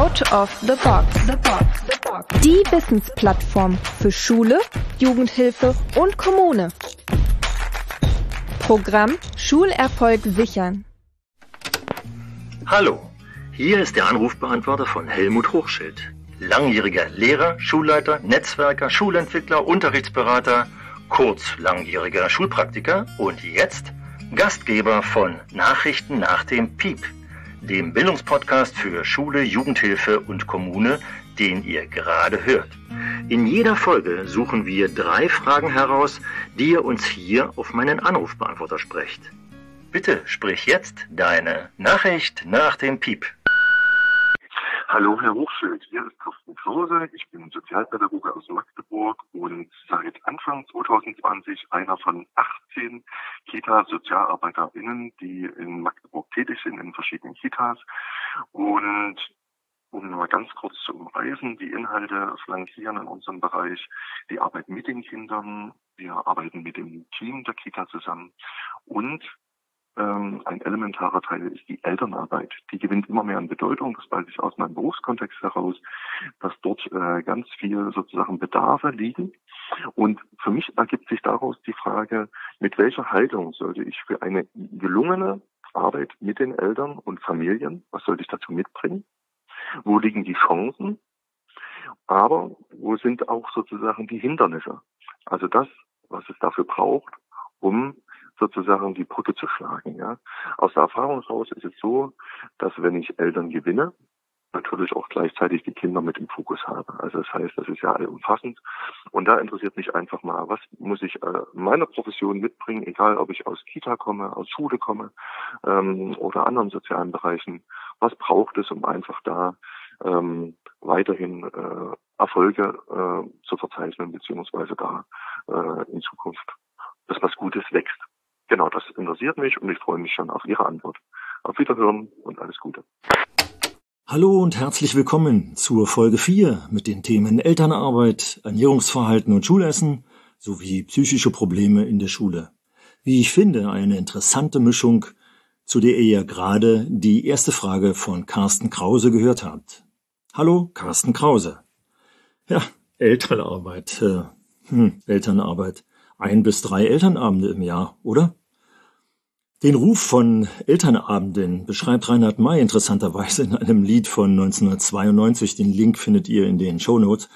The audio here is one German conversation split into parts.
Out of the Box. The Box. The Box. Die Wissensplattform für Schule, Jugendhilfe und Kommune. Programm Schulerfolg sichern. Hallo, hier ist der Anrufbeantworter von Helmut Hochschild. Langjähriger Lehrer, Schulleiter, Netzwerker, Schulentwickler, Unterrichtsberater, kurz langjähriger Schulpraktiker und jetzt Gastgeber von Nachrichten nach dem Piep dem Bildungspodcast für Schule, Jugendhilfe und Kommune, den ihr gerade hört. In jeder Folge suchen wir drei Fragen heraus, die ihr uns hier auf meinen Anrufbeantworter sprecht. Bitte sprich jetzt deine Nachricht nach dem Piep. Hallo, Herr Hochschild. Hier ist Carsten Krause. Ich bin Sozialpädagoge aus Magdeburg und seit Anfang 2020 einer von 18 Kita-SozialarbeiterInnen, die in Magdeburg tätig sind, in verschiedenen Kitas. Und um mal ganz kurz zu umreißen, die Inhalte flankieren in unserem Bereich die Arbeit mit den Kindern. Wir arbeiten mit dem Team der Kita zusammen und ähm, ein elementarer Teil ist die Elternarbeit. Die gewinnt immer mehr an Bedeutung. Das weiß ich aus meinem Berufskontext heraus, dass dort äh, ganz viel sozusagen Bedarfe liegen. Und für mich ergibt sich daraus die Frage, mit welcher Haltung sollte ich für eine gelungene Arbeit mit den Eltern und Familien, was sollte ich dazu mitbringen? Wo liegen die Chancen? Aber wo sind auch sozusagen die Hindernisse? Also das, was es dafür braucht, um sozusagen die Brücke zu schlagen. Ja. Aus der Erfahrung heraus ist es so, dass wenn ich Eltern gewinne, natürlich auch gleichzeitig die Kinder mit im Fokus habe. Also das heißt, das ist ja allumfassend. Und da interessiert mich einfach mal, was muss ich äh, meiner Profession mitbringen, egal ob ich aus Kita komme, aus Schule komme ähm, oder anderen sozialen Bereichen. Was braucht es, um einfach da ähm, weiterhin äh, Erfolge äh, zu verzeichnen, beziehungsweise da äh, in Zukunft, dass was Gutes wächst. Genau, das interessiert mich und ich freue mich schon auf Ihre Antwort. Auf Wiederhören und alles Gute. Hallo und herzlich willkommen zur Folge 4 mit den Themen Elternarbeit, Ernährungsverhalten und Schulessen sowie psychische Probleme in der Schule. Wie ich finde, eine interessante Mischung, zu der ihr ja gerade die erste Frage von Carsten Krause gehört habt. Hallo, Carsten Krause. Ja, Elternarbeit. Äh, hm, Elternarbeit. Ein bis drei Elternabende im Jahr, oder? Den Ruf von Elternabenden beschreibt Reinhard May interessanterweise in einem Lied von 1992. Den Link findet ihr in den Show Notes.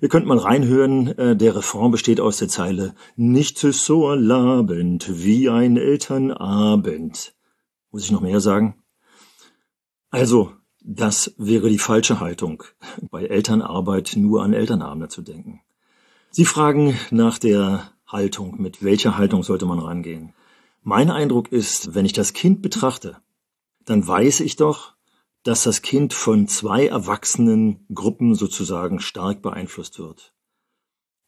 Ihr könnt mal reinhören. Äh, der Refrain besteht aus der Zeile Nichts ist so erlabend wie ein Elternabend. Muss ich noch mehr sagen? Also, das wäre die falsche Haltung, bei Elternarbeit nur an Elternabende zu denken. Sie fragen nach der Haltung. Mit welcher Haltung sollte man rangehen? Mein Eindruck ist, wenn ich das Kind betrachte, dann weiß ich doch, dass das Kind von zwei erwachsenen Gruppen sozusagen stark beeinflusst wird.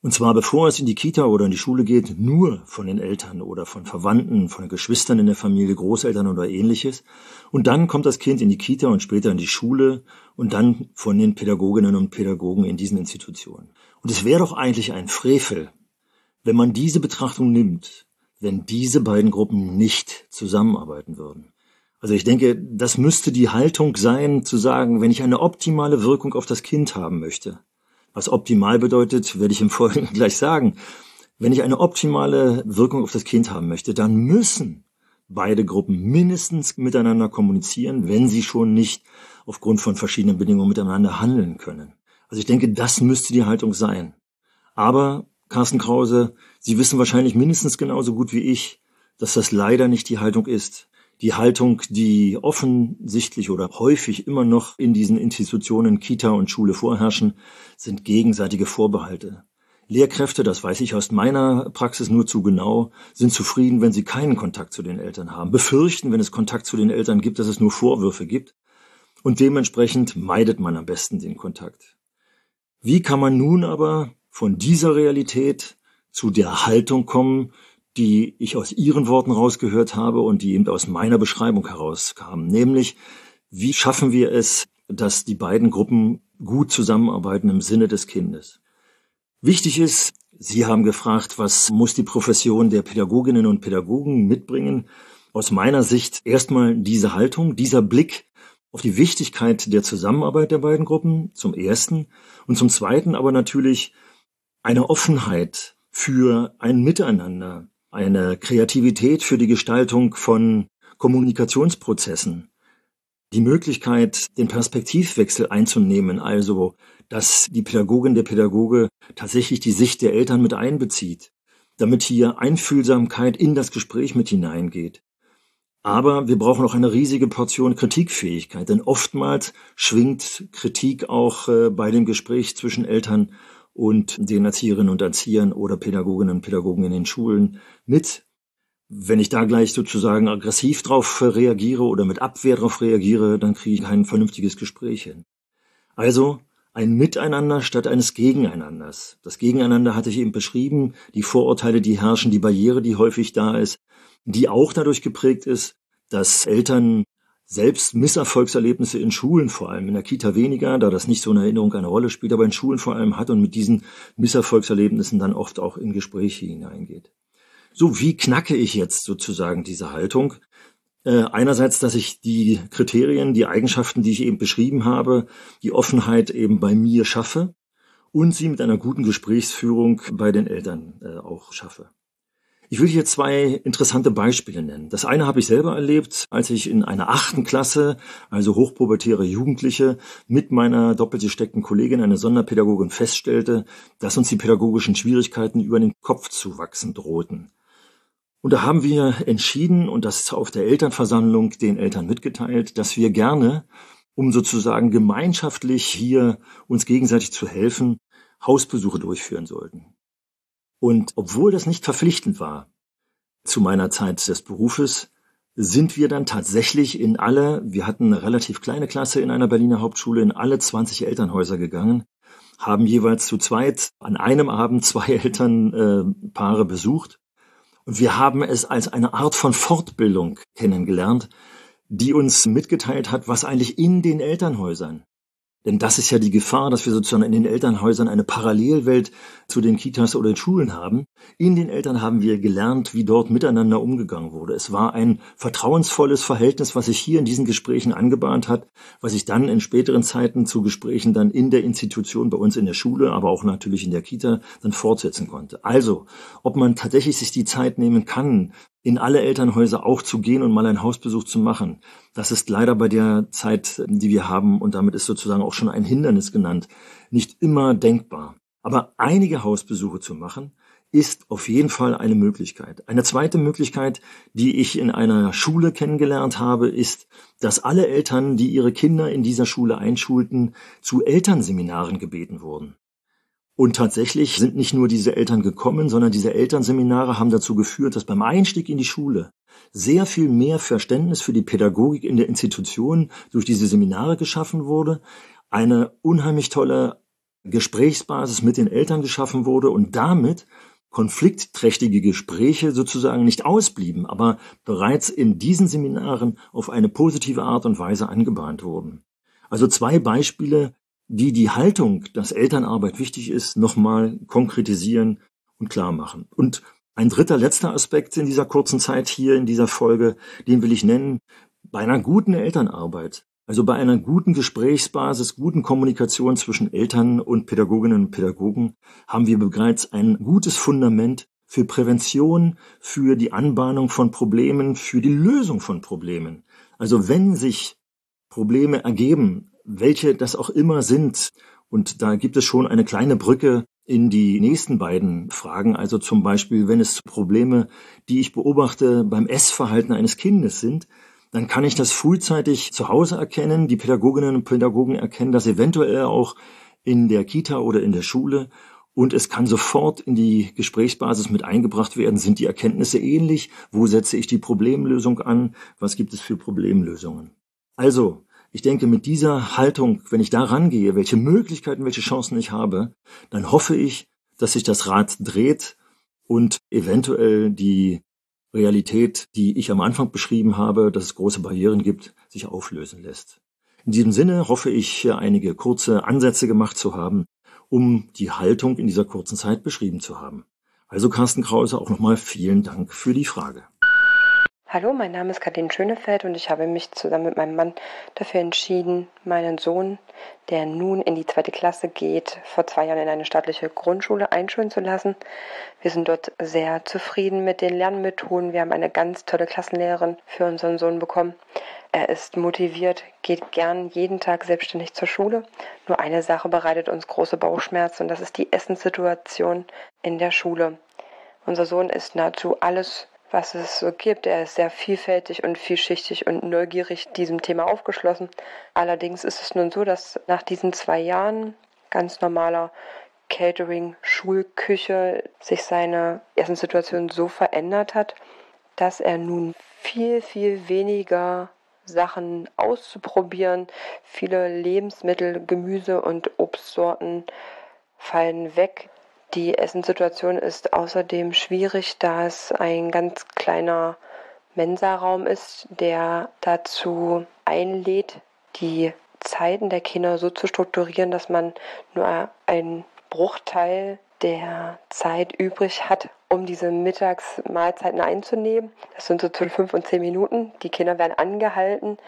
Und zwar bevor es in die Kita oder in die Schule geht, nur von den Eltern oder von Verwandten, von Geschwistern in der Familie, Großeltern oder ähnliches. Und dann kommt das Kind in die Kita und später in die Schule und dann von den Pädagoginnen und Pädagogen in diesen Institutionen. Und es wäre doch eigentlich ein Frevel, wenn man diese Betrachtung nimmt wenn diese beiden Gruppen nicht zusammenarbeiten würden. Also ich denke, das müsste die Haltung sein, zu sagen, wenn ich eine optimale Wirkung auf das Kind haben möchte. Was optimal bedeutet, werde ich im Folgenden gleich sagen. Wenn ich eine optimale Wirkung auf das Kind haben möchte, dann müssen beide Gruppen mindestens miteinander kommunizieren, wenn sie schon nicht aufgrund von verschiedenen Bedingungen miteinander handeln können. Also ich denke, das müsste die Haltung sein. Aber Carsten Krause, Sie wissen wahrscheinlich mindestens genauso gut wie ich, dass das leider nicht die Haltung ist. Die Haltung, die offensichtlich oder häufig immer noch in diesen Institutionen Kita und Schule vorherrschen, sind gegenseitige Vorbehalte. Lehrkräfte, das weiß ich aus meiner Praxis nur zu genau, sind zufrieden, wenn sie keinen Kontakt zu den Eltern haben, befürchten, wenn es Kontakt zu den Eltern gibt, dass es nur Vorwürfe gibt und dementsprechend meidet man am besten den Kontakt. Wie kann man nun aber von dieser Realität zu der Haltung kommen, die ich aus Ihren Worten rausgehört habe und die eben aus meiner Beschreibung herauskam. Nämlich, wie schaffen wir es, dass die beiden Gruppen gut zusammenarbeiten im Sinne des Kindes? Wichtig ist, Sie haben gefragt, was muss die Profession der Pädagoginnen und Pädagogen mitbringen? Aus meiner Sicht erstmal diese Haltung, dieser Blick auf die Wichtigkeit der Zusammenarbeit der beiden Gruppen, zum ersten, und zum zweiten aber natürlich eine Offenheit für ein Miteinander, eine Kreativität für die Gestaltung von Kommunikationsprozessen, die Möglichkeit, den Perspektivwechsel einzunehmen, also dass die Pädagogin, der Pädagoge tatsächlich die Sicht der Eltern mit einbezieht, damit hier Einfühlsamkeit in das Gespräch mit hineingeht. Aber wir brauchen auch eine riesige Portion Kritikfähigkeit, denn oftmals schwingt Kritik auch äh, bei dem Gespräch zwischen Eltern und den Erzieherinnen und Erziehern oder Pädagoginnen und Pädagogen in den Schulen mit. Wenn ich da gleich sozusagen aggressiv drauf reagiere oder mit Abwehr drauf reagiere, dann kriege ich kein vernünftiges Gespräch hin. Also ein Miteinander statt eines Gegeneinanders. Das Gegeneinander hatte ich eben beschrieben, die Vorurteile, die herrschen, die Barriere, die häufig da ist, die auch dadurch geprägt ist, dass Eltern selbst Misserfolgserlebnisse in Schulen vor allem, in der Kita weniger, da das nicht so eine Erinnerung eine Rolle spielt, aber in Schulen vor allem hat und mit diesen Misserfolgserlebnissen dann oft auch in Gespräche hineingeht. So, wie knacke ich jetzt sozusagen diese Haltung? Äh, einerseits, dass ich die Kriterien, die Eigenschaften, die ich eben beschrieben habe, die Offenheit eben bei mir schaffe und sie mit einer guten Gesprächsführung bei den Eltern äh, auch schaffe. Ich will hier zwei interessante Beispiele nennen. Das eine habe ich selber erlebt, als ich in einer achten Klasse, also hochpubertäre Jugendliche, mit meiner doppelt gesteckten Kollegin, eine Sonderpädagogin, feststellte, dass uns die pädagogischen Schwierigkeiten über den Kopf zu wachsen drohten. Und da haben wir entschieden, und das auf der Elternversammlung den Eltern mitgeteilt, dass wir gerne, um sozusagen gemeinschaftlich hier uns gegenseitig zu helfen, Hausbesuche durchführen sollten. Und obwohl das nicht verpflichtend war zu meiner Zeit des Berufes, sind wir dann tatsächlich in alle, wir hatten eine relativ kleine Klasse in einer Berliner Hauptschule, in alle 20 Elternhäuser gegangen, haben jeweils zu zweit an einem Abend zwei Elternpaare besucht. Und wir haben es als eine Art von Fortbildung kennengelernt, die uns mitgeteilt hat, was eigentlich in den Elternhäusern denn das ist ja die Gefahr, dass wir sozusagen in den Elternhäusern eine Parallelwelt zu den Kitas oder den Schulen haben. In den Eltern haben wir gelernt, wie dort miteinander umgegangen wurde. Es war ein vertrauensvolles Verhältnis, was sich hier in diesen Gesprächen angebahnt hat, was sich dann in späteren Zeiten zu Gesprächen dann in der Institution bei uns in der Schule, aber auch natürlich in der Kita dann fortsetzen konnte. Also, ob man tatsächlich sich die Zeit nehmen kann, in alle Elternhäuser auch zu gehen und mal einen Hausbesuch zu machen. Das ist leider bei der Zeit, die wir haben, und damit ist sozusagen auch schon ein Hindernis genannt, nicht immer denkbar. Aber einige Hausbesuche zu machen, ist auf jeden Fall eine Möglichkeit. Eine zweite Möglichkeit, die ich in einer Schule kennengelernt habe, ist, dass alle Eltern, die ihre Kinder in dieser Schule einschulten, zu Elternseminaren gebeten wurden. Und tatsächlich sind nicht nur diese Eltern gekommen, sondern diese Elternseminare haben dazu geführt, dass beim Einstieg in die Schule sehr viel mehr Verständnis für die Pädagogik in der Institution durch diese Seminare geschaffen wurde, eine unheimlich tolle Gesprächsbasis mit den Eltern geschaffen wurde und damit konfliktträchtige Gespräche sozusagen nicht ausblieben, aber bereits in diesen Seminaren auf eine positive Art und Weise angebahnt wurden. Also zwei Beispiele, die die Haltung, dass Elternarbeit wichtig ist, nochmal konkretisieren und klar machen. Und ein dritter, letzter Aspekt in dieser kurzen Zeit hier in dieser Folge, den will ich nennen, bei einer guten Elternarbeit, also bei einer guten Gesprächsbasis, guten Kommunikation zwischen Eltern und Pädagoginnen und Pädagogen, haben wir bereits ein gutes Fundament für Prävention, für die Anbahnung von Problemen, für die Lösung von Problemen. Also wenn sich Probleme ergeben, welche das auch immer sind. Und da gibt es schon eine kleine Brücke in die nächsten beiden Fragen. Also zum Beispiel, wenn es Probleme, die ich beobachte beim Essverhalten eines Kindes sind, dann kann ich das frühzeitig zu Hause erkennen. Die Pädagoginnen und Pädagogen erkennen das eventuell auch in der Kita oder in der Schule. Und es kann sofort in die Gesprächsbasis mit eingebracht werden. Sind die Erkenntnisse ähnlich? Wo setze ich die Problemlösung an? Was gibt es für Problemlösungen? Also, ich denke, mit dieser Haltung, wenn ich da rangehe, welche Möglichkeiten, welche Chancen ich habe, dann hoffe ich, dass sich das Rad dreht und eventuell die Realität, die ich am Anfang beschrieben habe, dass es große Barrieren gibt, sich auflösen lässt. In diesem Sinne hoffe ich, hier einige kurze Ansätze gemacht zu haben, um die Haltung in dieser kurzen Zeit beschrieben zu haben. Also Carsten Krause, auch nochmal vielen Dank für die Frage. Hallo, mein Name ist Kathleen Schönefeld und ich habe mich zusammen mit meinem Mann dafür entschieden, meinen Sohn, der nun in die zweite Klasse geht, vor zwei Jahren in eine staatliche Grundschule einschulen zu lassen. Wir sind dort sehr zufrieden mit den Lernmethoden. Wir haben eine ganz tolle Klassenlehrerin für unseren Sohn bekommen. Er ist motiviert, geht gern jeden Tag selbstständig zur Schule. Nur eine Sache bereitet uns große Bauchschmerzen und das ist die Essenssituation in der Schule. Unser Sohn isst nahezu alles was es so gibt. Er ist sehr vielfältig und vielschichtig und neugierig diesem Thema aufgeschlossen. Allerdings ist es nun so, dass nach diesen zwei Jahren ganz normaler Catering, Schulküche sich seine Essenssituation so verändert hat, dass er nun viel, viel weniger Sachen auszuprobieren. Viele Lebensmittel, Gemüse und Obstsorten fallen weg. Die Essenssituation ist außerdem schwierig, da es ein ganz kleiner Mensaraum ist, der dazu einlädt, die Zeiten der Kinder so zu strukturieren, dass man nur einen Bruchteil der Zeit übrig hat, um diese Mittagsmahlzeiten einzunehmen. Das sind so zwischen fünf und zehn Minuten. Die Kinder werden angehalten,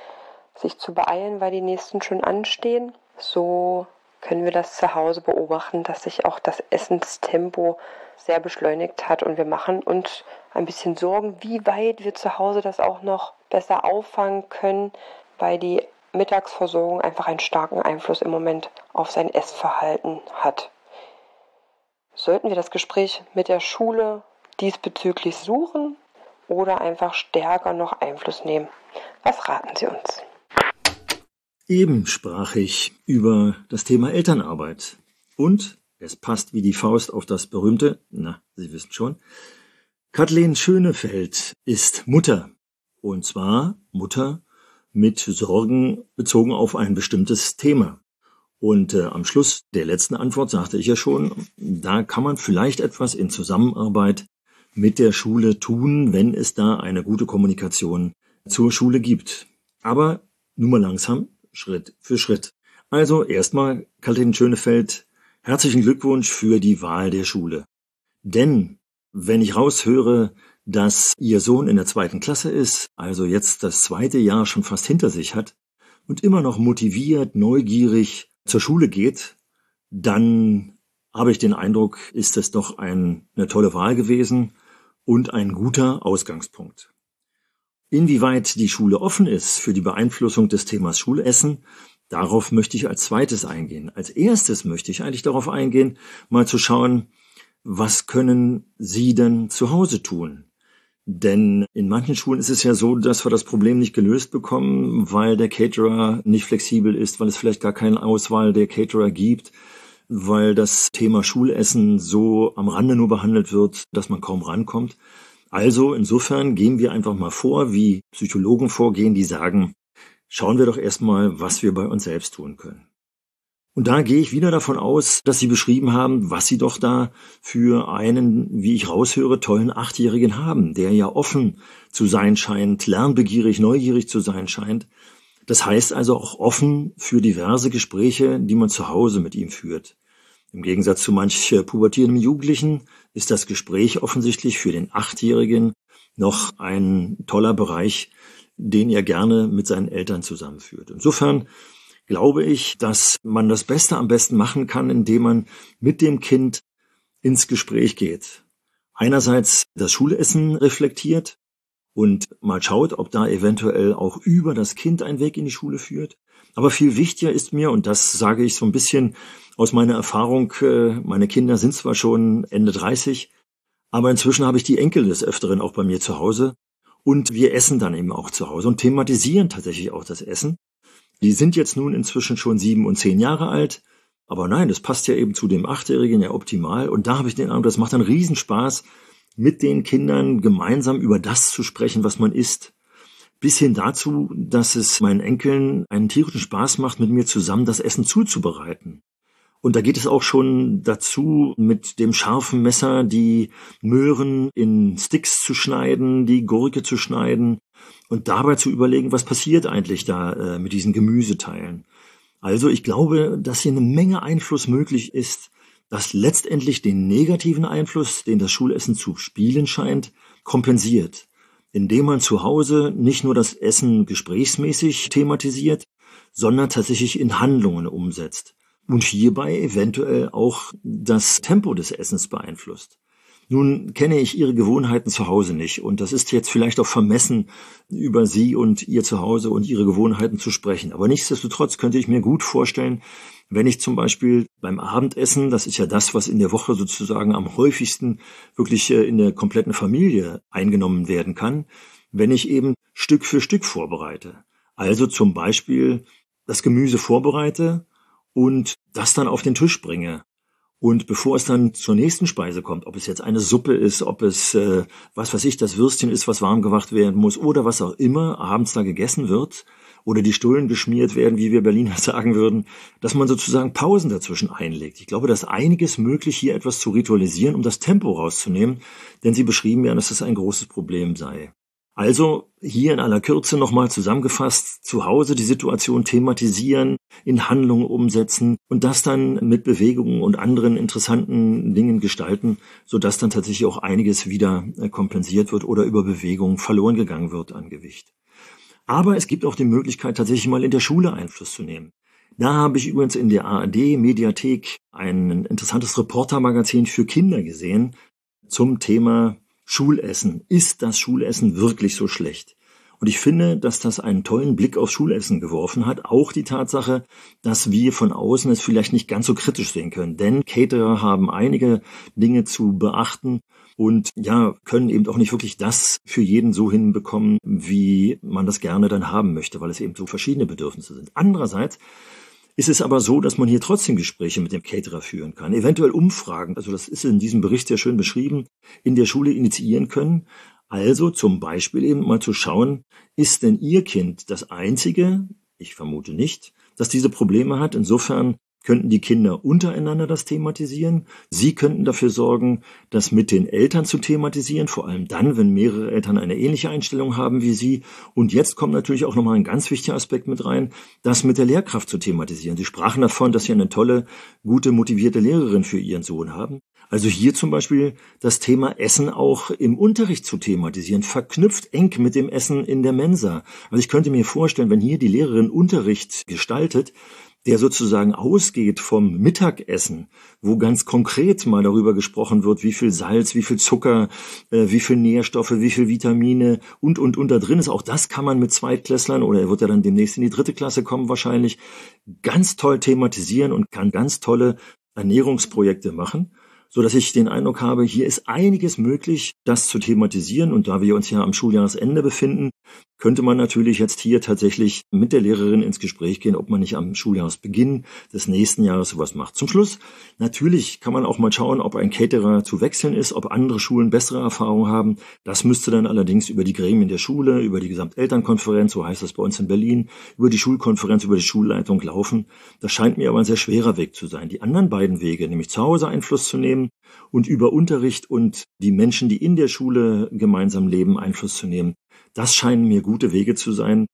sich zu beeilen, weil die nächsten schon anstehen. So können wir das zu Hause beobachten, dass sich auch das Essenstempo sehr beschleunigt hat und wir machen uns ein bisschen Sorgen, wie weit wir zu Hause das auch noch besser auffangen können, weil die Mittagsversorgung einfach einen starken Einfluss im Moment auf sein Essverhalten hat. Sollten wir das Gespräch mit der Schule diesbezüglich suchen oder einfach stärker noch Einfluss nehmen? Was raten Sie uns? Eben sprach ich über das Thema Elternarbeit. Und es passt wie die Faust auf das berühmte, na, Sie wissen schon, Kathleen Schönefeld ist Mutter. Und zwar Mutter mit Sorgen bezogen auf ein bestimmtes Thema. Und äh, am Schluss der letzten Antwort sagte ich ja schon, da kann man vielleicht etwas in Zusammenarbeit mit der Schule tun, wenn es da eine gute Kommunikation zur Schule gibt. Aber nur mal langsam, Schritt für Schritt. Also erstmal, Kathleen Schönefeld, herzlichen Glückwunsch für die Wahl der Schule. Denn wenn ich raushöre, dass Ihr Sohn in der zweiten Klasse ist, also jetzt das zweite Jahr schon fast hinter sich hat und immer noch motiviert, neugierig zur Schule geht, dann habe ich den Eindruck, ist es doch ein, eine tolle Wahl gewesen und ein guter Ausgangspunkt. Inwieweit die Schule offen ist für die Beeinflussung des Themas Schulessen, darauf möchte ich als zweites eingehen. Als erstes möchte ich eigentlich darauf eingehen, mal zu schauen, was können Sie denn zu Hause tun? Denn in manchen Schulen ist es ja so, dass wir das Problem nicht gelöst bekommen, weil der Caterer nicht flexibel ist, weil es vielleicht gar keine Auswahl der Caterer gibt, weil das Thema Schulessen so am Rande nur behandelt wird, dass man kaum rankommt. Also insofern gehen wir einfach mal vor, wie Psychologen vorgehen, die sagen, schauen wir doch erstmal, was wir bei uns selbst tun können. Und da gehe ich wieder davon aus, dass Sie beschrieben haben, was Sie doch da für einen, wie ich raushöre, tollen Achtjährigen haben, der ja offen zu sein scheint, lernbegierig, neugierig zu sein scheint. Das heißt also auch offen für diverse Gespräche, die man zu Hause mit ihm führt. Im Gegensatz zu manch pubertierenden Jugendlichen ist das Gespräch offensichtlich für den Achtjährigen noch ein toller Bereich, den er gerne mit seinen Eltern zusammenführt. Insofern glaube ich, dass man das Beste am besten machen kann, indem man mit dem Kind ins Gespräch geht. Einerseits das Schulessen reflektiert und mal schaut, ob da eventuell auch über das Kind ein Weg in die Schule führt. Aber viel wichtiger ist mir, und das sage ich so ein bisschen aus meiner Erfahrung, äh, meine Kinder sind zwar schon Ende 30, aber inzwischen habe ich die Enkel des Öfteren auch bei mir zu Hause. Und wir essen dann eben auch zu Hause und thematisieren tatsächlich auch das Essen. Die sind jetzt nun inzwischen schon sieben und zehn Jahre alt. Aber nein, das passt ja eben zu dem Achtjährigen ja optimal. Und da habe ich den Eindruck, das macht einen Riesenspaß, mit den Kindern gemeinsam über das zu sprechen, was man isst bis hin dazu, dass es meinen Enkeln einen tierischen Spaß macht, mit mir zusammen das Essen zuzubereiten. Und da geht es auch schon dazu, mit dem scharfen Messer die Möhren in Sticks zu schneiden, die Gurke zu schneiden und dabei zu überlegen, was passiert eigentlich da äh, mit diesen Gemüseteilen. Also ich glaube, dass hier eine Menge Einfluss möglich ist, das letztendlich den negativen Einfluss, den das Schulessen zu spielen scheint, kompensiert. Indem man zu Hause nicht nur das Essen gesprächsmäßig thematisiert, sondern tatsächlich in Handlungen umsetzt und hierbei eventuell auch das Tempo des Essens beeinflusst. Nun kenne ich Ihre Gewohnheiten zu Hause nicht und das ist jetzt vielleicht auch vermessen, über Sie und Ihr Zuhause und Ihre Gewohnheiten zu sprechen. Aber nichtsdestotrotz könnte ich mir gut vorstellen, wenn ich zum Beispiel beim Abendessen, das ist ja das, was in der Woche sozusagen am häufigsten wirklich äh, in der kompletten Familie eingenommen werden kann, wenn ich eben Stück für Stück vorbereite. Also zum Beispiel das Gemüse vorbereite und das dann auf den Tisch bringe und bevor es dann zur nächsten Speise kommt, ob es jetzt eine Suppe ist, ob es, äh, was weiß ich, das Würstchen ist, was warm gemacht werden muss oder was auch immer abends da gegessen wird oder die Stullen geschmiert werden, wie wir Berliner sagen würden, dass man sozusagen Pausen dazwischen einlegt. Ich glaube, da ist einiges möglich, hier etwas zu ritualisieren, um das Tempo rauszunehmen, denn Sie beschrieben ja, dass das ein großes Problem sei. Also hier in aller Kürze nochmal zusammengefasst, zu Hause die Situation thematisieren, in Handlungen umsetzen und das dann mit Bewegungen und anderen interessanten Dingen gestalten, sodass dann tatsächlich auch einiges wieder äh, kompensiert wird oder über Bewegung verloren gegangen wird an Gewicht. Aber es gibt auch die Möglichkeit, tatsächlich mal in der Schule Einfluss zu nehmen. Da habe ich übrigens in der ARD Mediathek ein interessantes Reportermagazin für Kinder gesehen zum Thema Schulessen. Ist das Schulessen wirklich so schlecht? Und ich finde, dass das einen tollen Blick auf Schulessen geworfen hat. Auch die Tatsache, dass wir von außen es vielleicht nicht ganz so kritisch sehen können. Denn Caterer haben einige Dinge zu beachten und ja, können eben auch nicht wirklich das für jeden so hinbekommen, wie man das gerne dann haben möchte, weil es eben so verschiedene Bedürfnisse sind. Andererseits ist es aber so, dass man hier trotzdem Gespräche mit dem Caterer führen kann, eventuell Umfragen, also das ist in diesem Bericht sehr schön beschrieben, in der Schule initiieren können. Also zum Beispiel eben mal zu schauen, ist denn Ihr Kind das Einzige, ich vermute nicht, dass diese Probleme hat. Insofern könnten die Kinder untereinander das thematisieren. Sie könnten dafür sorgen, das mit den Eltern zu thematisieren, vor allem dann, wenn mehrere Eltern eine ähnliche Einstellung haben wie Sie. Und jetzt kommt natürlich auch nochmal ein ganz wichtiger Aspekt mit rein, das mit der Lehrkraft zu thematisieren. Sie sprachen davon, dass Sie eine tolle, gute, motivierte Lehrerin für Ihren Sohn haben. Also hier zum Beispiel das Thema Essen auch im Unterricht zu thematisieren, verknüpft eng mit dem Essen in der Mensa. Also ich könnte mir vorstellen, wenn hier die Lehrerin Unterricht gestaltet, der sozusagen ausgeht vom Mittagessen, wo ganz konkret mal darüber gesprochen wird, wie viel Salz, wie viel Zucker, äh, wie viel Nährstoffe, wie viel Vitamine und, und, und da drin ist. Auch das kann man mit Zweitklässlern oder er wird ja dann demnächst in die dritte Klasse kommen wahrscheinlich, ganz toll thematisieren und kann ganz tolle Ernährungsprojekte machen so dass ich den Eindruck habe, hier ist einiges möglich, das zu thematisieren. Und da wir uns ja am Schuljahresende befinden, könnte man natürlich jetzt hier tatsächlich mit der Lehrerin ins Gespräch gehen, ob man nicht am Schuljahresbeginn des nächsten Jahres sowas macht. Zum Schluss, natürlich kann man auch mal schauen, ob ein Caterer zu wechseln ist, ob andere Schulen bessere Erfahrungen haben. Das müsste dann allerdings über die Gremien der Schule, über die Gesamtelternkonferenz, so heißt das bei uns in Berlin, über die Schulkonferenz, über die Schulleitung laufen. Das scheint mir aber ein sehr schwerer Weg zu sein. Die anderen beiden Wege, nämlich zu Hause Einfluss zu nehmen und über Unterricht und die Menschen, die in der Schule gemeinsam leben, Einfluss zu nehmen, das scheinen mir gute Wege zu sein,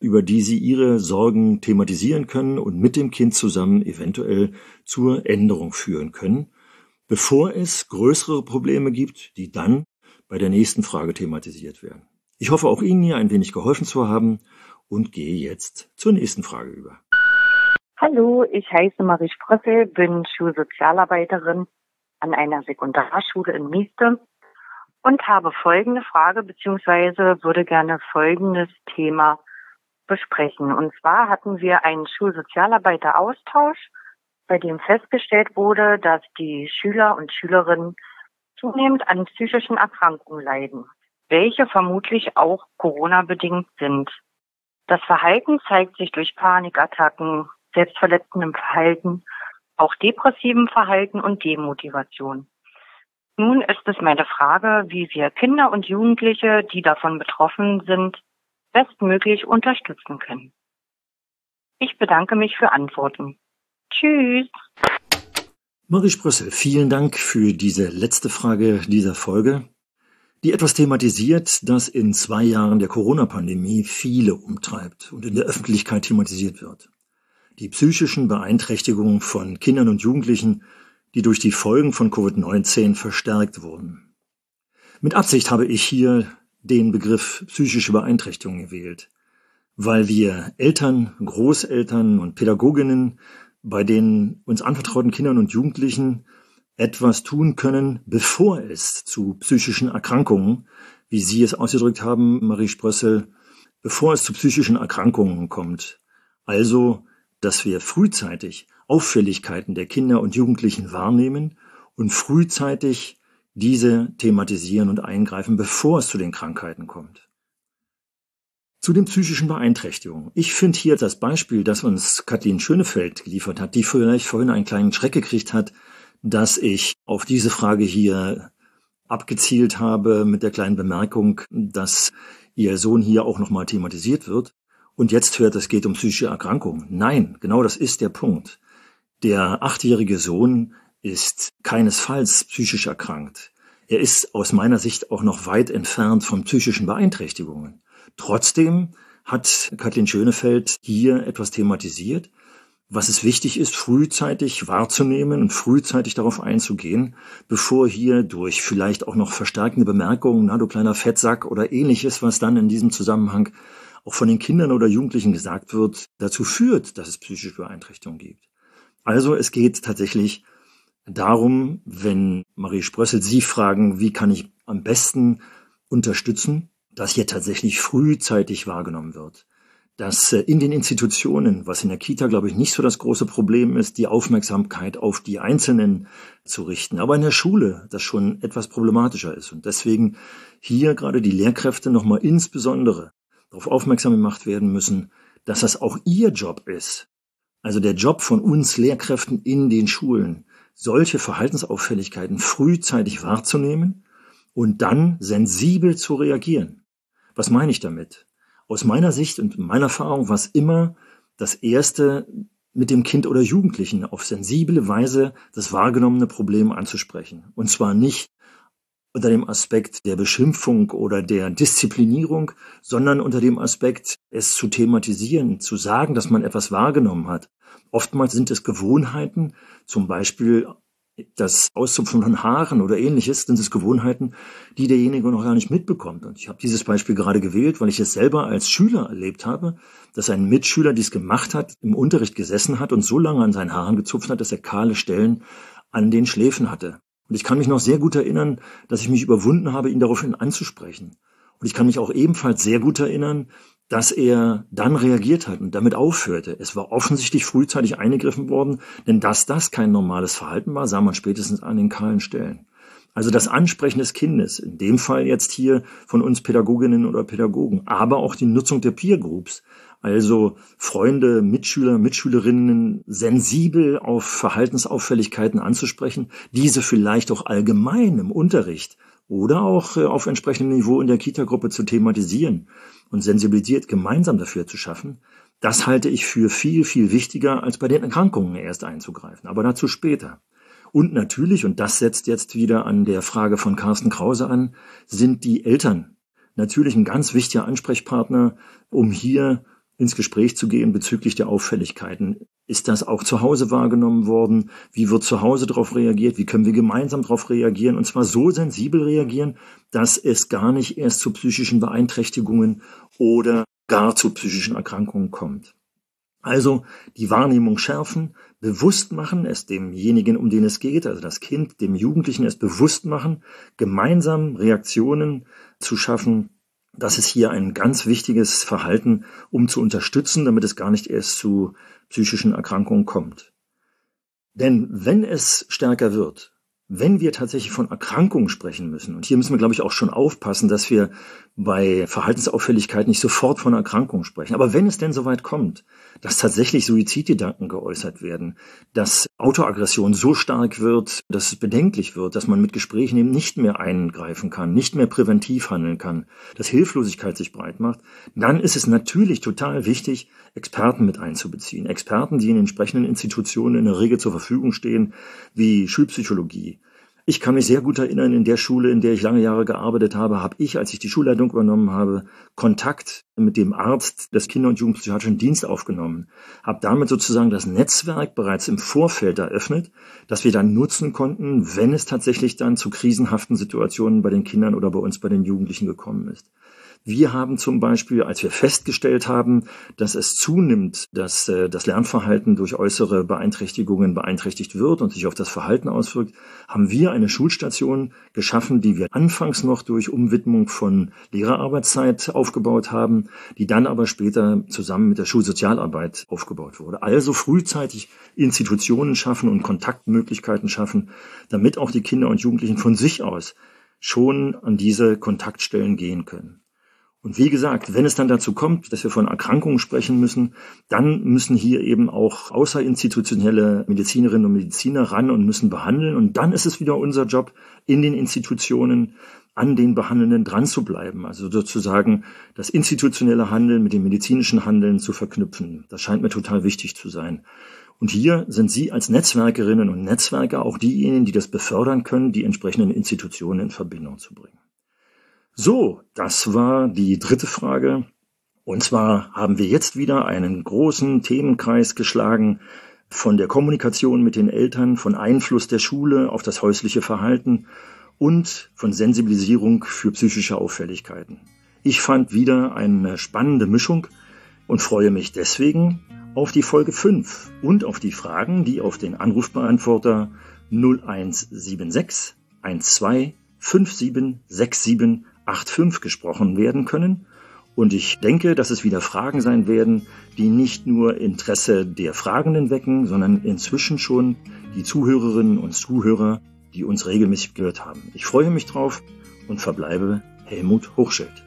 über die Sie Ihre Sorgen thematisieren können und mit dem Kind zusammen eventuell zur Änderung führen können, bevor es größere Probleme gibt, die dann bei der nächsten Frage thematisiert werden. Ich hoffe auch Ihnen hier ein wenig geholfen zu haben und gehe jetzt zur nächsten Frage über. Hallo, ich heiße Marie Sprössel, bin Schulsozialarbeiterin an einer Sekundarschule in Mieste und habe folgende Frage beziehungsweise würde gerne folgendes Thema besprechen. Und zwar hatten wir einen Schulsozialarbeiter-Austausch, bei dem festgestellt wurde, dass die Schüler und Schülerinnen zunehmend an psychischen Erkrankungen leiden, welche vermutlich auch Corona-bedingt sind. Das Verhalten zeigt sich durch Panikattacken, selbstverletzendem Verhalten, auch depressivem Verhalten und Demotivation. Nun ist es meine Frage, wie wir Kinder und Jugendliche, die davon betroffen sind, bestmöglich unterstützen können. Ich bedanke mich für Antworten. Tschüss. Marie Sprössel, vielen Dank für diese letzte Frage dieser Folge, die etwas thematisiert, das in zwei Jahren der Corona-Pandemie viele umtreibt und in der Öffentlichkeit thematisiert wird. Die psychischen Beeinträchtigungen von Kindern und Jugendlichen die durch die Folgen von Covid-19 verstärkt wurden. Mit Absicht habe ich hier den Begriff psychische Beeinträchtigung gewählt, weil wir Eltern, Großeltern und Pädagoginnen bei den uns anvertrauten Kindern und Jugendlichen etwas tun können, bevor es zu psychischen Erkrankungen, wie Sie es ausgedrückt haben, Marie Sprössel, bevor es zu psychischen Erkrankungen kommt. Also, dass wir frühzeitig Auffälligkeiten der Kinder und Jugendlichen wahrnehmen und frühzeitig diese thematisieren und eingreifen, bevor es zu den Krankheiten kommt. Zu den psychischen Beeinträchtigungen. Ich finde hier das Beispiel, das uns Kathleen Schönefeld geliefert hat, die vielleicht vorhin einen kleinen Schreck gekriegt hat, dass ich auf diese Frage hier abgezielt habe mit der kleinen Bemerkung, dass ihr Sohn hier auch nochmal thematisiert wird. Und jetzt hört, es geht um psychische Erkrankungen. Nein, genau das ist der Punkt. Der achtjährige Sohn ist keinesfalls psychisch erkrankt. Er ist aus meiner Sicht auch noch weit entfernt von psychischen Beeinträchtigungen. Trotzdem hat Kathleen Schönefeld hier etwas thematisiert, was es wichtig ist, frühzeitig wahrzunehmen und frühzeitig darauf einzugehen, bevor hier durch vielleicht auch noch verstärkende Bemerkungen, na du kleiner Fettsack oder ähnliches, was dann in diesem Zusammenhang auch von den Kindern oder Jugendlichen gesagt wird, dazu führt, dass es psychische Beeinträchtigungen gibt. Also es geht tatsächlich darum, wenn Marie Sprössel Sie fragen, wie kann ich am besten unterstützen, dass hier tatsächlich frühzeitig wahrgenommen wird. Dass äh, in den Institutionen, was in der Kita, glaube ich, nicht so das große Problem ist, die Aufmerksamkeit auf die Einzelnen zu richten. Aber in der Schule das schon etwas problematischer ist. Und deswegen hier gerade die Lehrkräfte nochmal insbesondere darauf aufmerksam gemacht werden müssen, dass das auch ihr Job ist. Also der Job von uns Lehrkräften in den Schulen, solche Verhaltensauffälligkeiten frühzeitig wahrzunehmen und dann sensibel zu reagieren. Was meine ich damit? Aus meiner Sicht und meiner Erfahrung war es immer das Erste, mit dem Kind oder Jugendlichen auf sensible Weise das wahrgenommene Problem anzusprechen. Und zwar nicht unter dem Aspekt der Beschimpfung oder der Disziplinierung, sondern unter dem Aspekt, es zu thematisieren, zu sagen, dass man etwas wahrgenommen hat. Oftmals sind es Gewohnheiten, zum Beispiel das Auszupfen von Haaren oder ähnliches, sind es Gewohnheiten, die derjenige noch gar nicht mitbekommt. Und ich habe dieses Beispiel gerade gewählt, weil ich es selber als Schüler erlebt habe, dass ein Mitschüler dies gemacht hat, im Unterricht gesessen hat und so lange an seinen Haaren gezupft hat, dass er kahle Stellen an den Schläfen hatte. Und ich kann mich noch sehr gut erinnern, dass ich mich überwunden habe, ihn daraufhin anzusprechen. Und ich kann mich auch ebenfalls sehr gut erinnern, dass er dann reagiert hat und damit aufhörte. Es war offensichtlich frühzeitig eingegriffen worden, denn dass das kein normales Verhalten war, sah man spätestens an den kahlen Stellen. Also das Ansprechen des Kindes, in dem Fall jetzt hier von uns Pädagoginnen oder Pädagogen, aber auch die Nutzung der Peer Groups, also Freunde, Mitschüler, Mitschülerinnen sensibel auf Verhaltensauffälligkeiten anzusprechen, diese vielleicht auch allgemein im Unterricht oder auch äh, auf entsprechendem Niveau in der Kita-Gruppe zu thematisieren und sensibilisiert gemeinsam dafür zu schaffen, das halte ich für viel, viel wichtiger, als bei den Erkrankungen erst einzugreifen. Aber dazu später. Und natürlich, und das setzt jetzt wieder an der Frage von Carsten Krause an, sind die Eltern natürlich ein ganz wichtiger Ansprechpartner, um hier ins Gespräch zu gehen bezüglich der Auffälligkeiten. Ist das auch zu Hause wahrgenommen worden? Wie wird zu Hause darauf reagiert? Wie können wir gemeinsam darauf reagieren? Und zwar so sensibel reagieren, dass es gar nicht erst zu psychischen Beeinträchtigungen oder gar zu psychischen Erkrankungen kommt. Also die Wahrnehmung schärfen, bewusst machen, es demjenigen, um den es geht, also das Kind, dem Jugendlichen es bewusst machen, gemeinsam Reaktionen zu schaffen, das ist hier ein ganz wichtiges Verhalten, um zu unterstützen, damit es gar nicht erst zu psychischen Erkrankungen kommt. Denn wenn es stärker wird, wenn wir tatsächlich von Erkrankungen sprechen müssen, und hier müssen wir, glaube ich, auch schon aufpassen, dass wir bei Verhaltensauffälligkeit nicht sofort von Erkrankungen sprechen. Aber wenn es denn soweit kommt, dass tatsächlich Suizidgedanken geäußert werden, dass Autoaggression so stark wird, dass es bedenklich wird, dass man mit Gesprächen eben nicht mehr eingreifen kann, nicht mehr präventiv handeln kann, dass Hilflosigkeit sich breit macht, dann ist es natürlich total wichtig, Experten mit einzubeziehen. Experten, die in entsprechenden Institutionen in der Regel zur Verfügung stehen, wie Schulpsychologie, Ich kann mich sehr gut erinnern, in der Schule, in der ich lange Jahre gearbeitet habe, habe ich, als ich die Schulleitung übernommen habe, Kontakt mit dem Arzt des Kinder- und Jugendpsychiatrischen Dienst aufgenommen, habe damit sozusagen das Netzwerk bereits im Vorfeld eröffnet, das wir dann nutzen konnten, wenn es tatsächlich dann zu krisenhaften Situationen bei den Kindern oder bei uns bei den Jugendlichen gekommen ist. Wir haben zum Beispiel, als wir festgestellt haben, dass es zunimmt, dass äh, das Lernverhalten durch äußere Beeinträchtigungen beeinträchtigt wird und sich auf das Verhalten auswirkt, haben wir eine Schulstation geschaffen, die wir anfangs noch durch Umwidmung von Lehrerarbeitszeit aufgebaut haben, die dann aber später zusammen mit der Schulsozialarbeit aufgebaut wurde. Also frühzeitig Institutionen schaffen und Kontaktmöglichkeiten schaffen, damit auch die Kinder und Jugendlichen von sich aus schon an diese Kontaktstellen gehen können. Und wie gesagt, wenn es dann dazu kommt, dass wir von Erkrankungen sprechen müssen, dann müssen hier eben auch außerinstitutionelle Medizinerinnen und Mediziner ran und müssen behandeln. Und dann ist es wieder unser Job, in den Institutionen an den Behandelnden dran zu bleiben. Also sozusagen das institutionelle Handeln mit dem medizinischen Handeln zu verknüpfen. Das scheint mir total wichtig zu sein. Und hier sind Sie als Netzwerkerinnen und Netzwerker auch diejenigen, die das befördern können, die entsprechenden Institutionen in Verbindung zu bringen. So, das war die dritte Frage. Und zwar haben wir jetzt wieder einen großen Themenkreis geschlagen von der Kommunikation mit den Eltern, von Einfluss der Schule auf das häusliche Verhalten und von Sensibilisierung für psychische Auffälligkeiten. Ich fand wieder eine spannende Mischung und freue mich deswegen auf die Folge 5 und auf die Fragen, die auf den Anrufbeantworter 0176 12 5767 8.5 gesprochen werden können. Und ich denke, dass es wieder Fragen sein werden, die nicht nur Interesse der Fragenden wecken, sondern inzwischen schon die Zuhörerinnen und Zuhörer, die uns regelmäßig gehört haben. Ich freue mich drauf und verbleibe Helmut Hochschild.